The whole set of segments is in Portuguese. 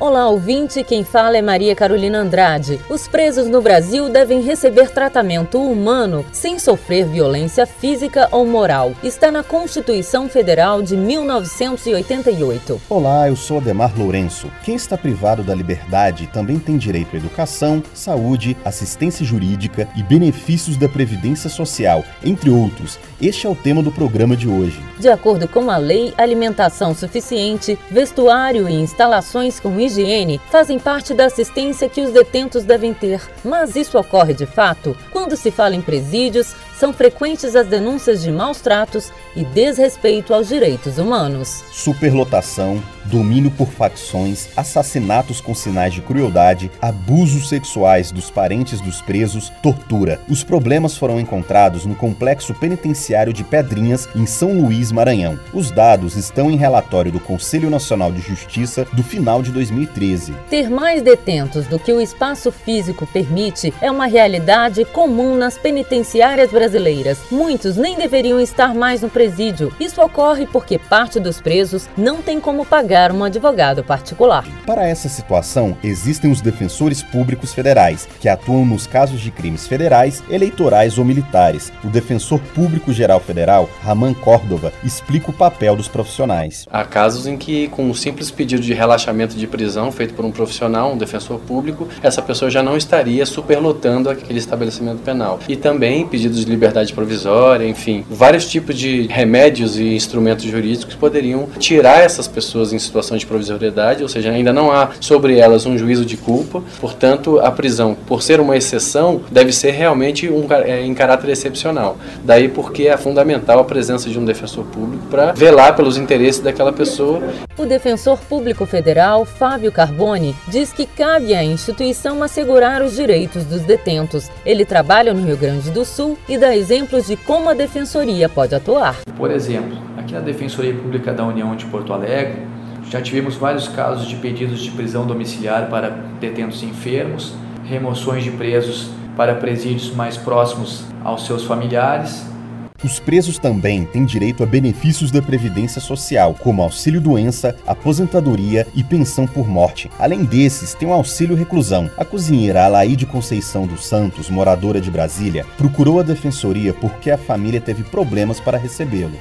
Olá, ouvinte. Quem fala é Maria Carolina Andrade. Os presos no Brasil devem receber tratamento humano sem sofrer violência física ou moral. Está na Constituição Federal de 1988. Olá, eu sou Ademar Lourenço. Quem está privado da liberdade também tem direito à educação, saúde, assistência jurídica e benefícios da Previdência Social, entre outros. Este é o tema do programa de hoje. De acordo com a lei, alimentação suficiente, vestuário e instalações com higiene higiene fazem parte da assistência que os detentos devem ter, mas isso ocorre de fato? Quando se fala em presídios, são frequentes as denúncias de maus tratos e desrespeito aos direitos humanos. Superlotação, domínio por facções, assassinatos com sinais de crueldade, abusos sexuais dos parentes dos presos, tortura. Os problemas foram encontrados no complexo penitenciário de Pedrinhas, em São Luís, Maranhão. Os dados estão em relatório do Conselho Nacional de Justiça do final de 2013. Ter mais detentos do que o espaço físico permite é uma realidade comum nas penitenciárias brasileiras brasileiras. Muitos nem deveriam estar mais no presídio. Isso ocorre porque parte dos presos não tem como pagar um advogado particular. Para essa situação, existem os defensores públicos federais, que atuam nos casos de crimes federais, eleitorais ou militares. O defensor público geral federal, Raman Córdova, explica o papel dos profissionais. Há casos em que, com um simples pedido de relaxamento de prisão feito por um profissional, um defensor público, essa pessoa já não estaria superlotando aquele estabelecimento penal. E também pedidos de liberdade provisória, enfim, vários tipos de remédios e instrumentos jurídicos poderiam tirar essas pessoas em situação de provisoriedade, ou seja, ainda não há sobre elas um juízo de culpa, portanto, a prisão, por ser uma exceção, deve ser realmente um, é, em caráter excepcional. Daí porque é fundamental a presença de um defensor público para velar pelos interesses daquela pessoa. O defensor público federal, Fábio Carboni, diz que cabe à instituição assegurar os direitos dos detentos. Ele trabalha no Rio Grande do Sul e dá exemplos de como a defensoria pode atuar. Por exemplo, aqui na Defensoria Pública da União de Porto Alegre, já tivemos vários casos de pedidos de prisão domiciliar para detentos enfermos, remoções de presos para presídios mais próximos aos seus familiares os presos também têm direito a benefícios da Previdência Social, como auxílio-doença, aposentadoria e pensão por morte. Além desses, tem o auxílio reclusão. A cozinheira Alaide Conceição dos Santos, moradora de Brasília, procurou a defensoria porque a família teve problemas para recebê-lo.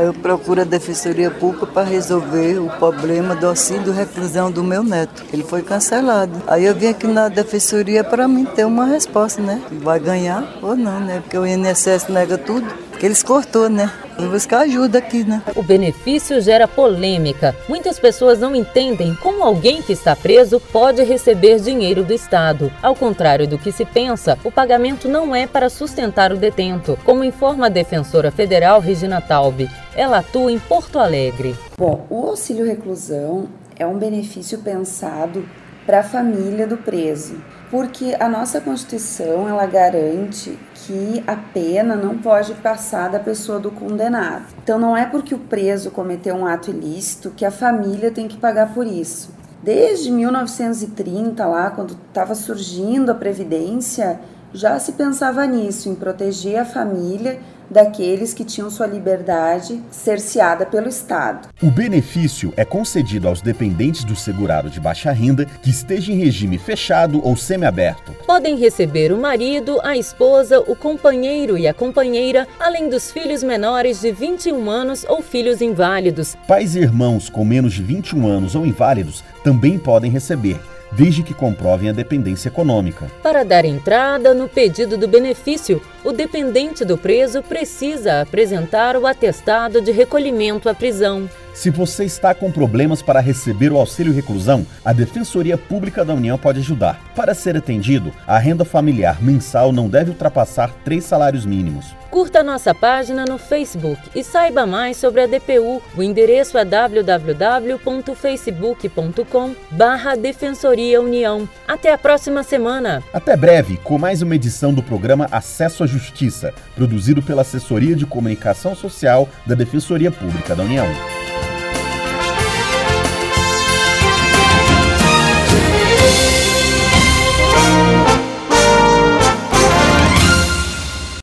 Eu procuro a Defensoria Pública para resolver o problema do auxílio reclusão do meu neto. Ele foi cancelado. Aí eu vim aqui na Defensoria para mim ter uma resposta, né? Vai ganhar ou não, né? Porque o INSS nega tudo. Porque eles cortou, né? Vou buscar ajuda aqui, né? O benefício gera polêmica. Muitas pessoas não entendem como alguém que está preso pode receber dinheiro do Estado. Ao contrário do que se pensa, o pagamento não é para sustentar o detento, como informa a defensora federal Regina Taube. Ela atua em Porto Alegre. Bom, o auxílio reclusão é um benefício pensado para a família do preso, porque a nossa Constituição ela garante que a pena não pode passar da pessoa do condenado. Então não é porque o preso cometeu um ato ilícito que a família tem que pagar por isso. Desde 1930 lá, quando estava surgindo a previdência, já se pensava nisso, em proteger a família daqueles que tinham sua liberdade cerceada pelo Estado. O benefício é concedido aos dependentes do segurado de baixa renda que esteja em regime fechado ou semiaberto. Podem receber o marido, a esposa, o companheiro e a companheira, além dos filhos menores de 21 anos ou filhos inválidos. Pais e irmãos com menos de 21 anos ou inválidos também podem receber desde que comprovem a dependência econômica. Para dar entrada no pedido do benefício, o dependente do preso precisa apresentar o atestado de recolhimento à prisão. Se você está com problemas para receber o auxílio reclusão, a Defensoria Pública da União pode ajudar. Para ser atendido, a renda familiar mensal não deve ultrapassar três salários mínimos. Curta nossa página no Facebook e saiba mais sobre a DPU. O endereço é www.facebook.com barra Defensoria União. Até a próxima semana. Até breve, com mais uma edição do programa Acesso à Justiça, produzido pela Assessoria de Comunicação Social da Defensoria Pública da União.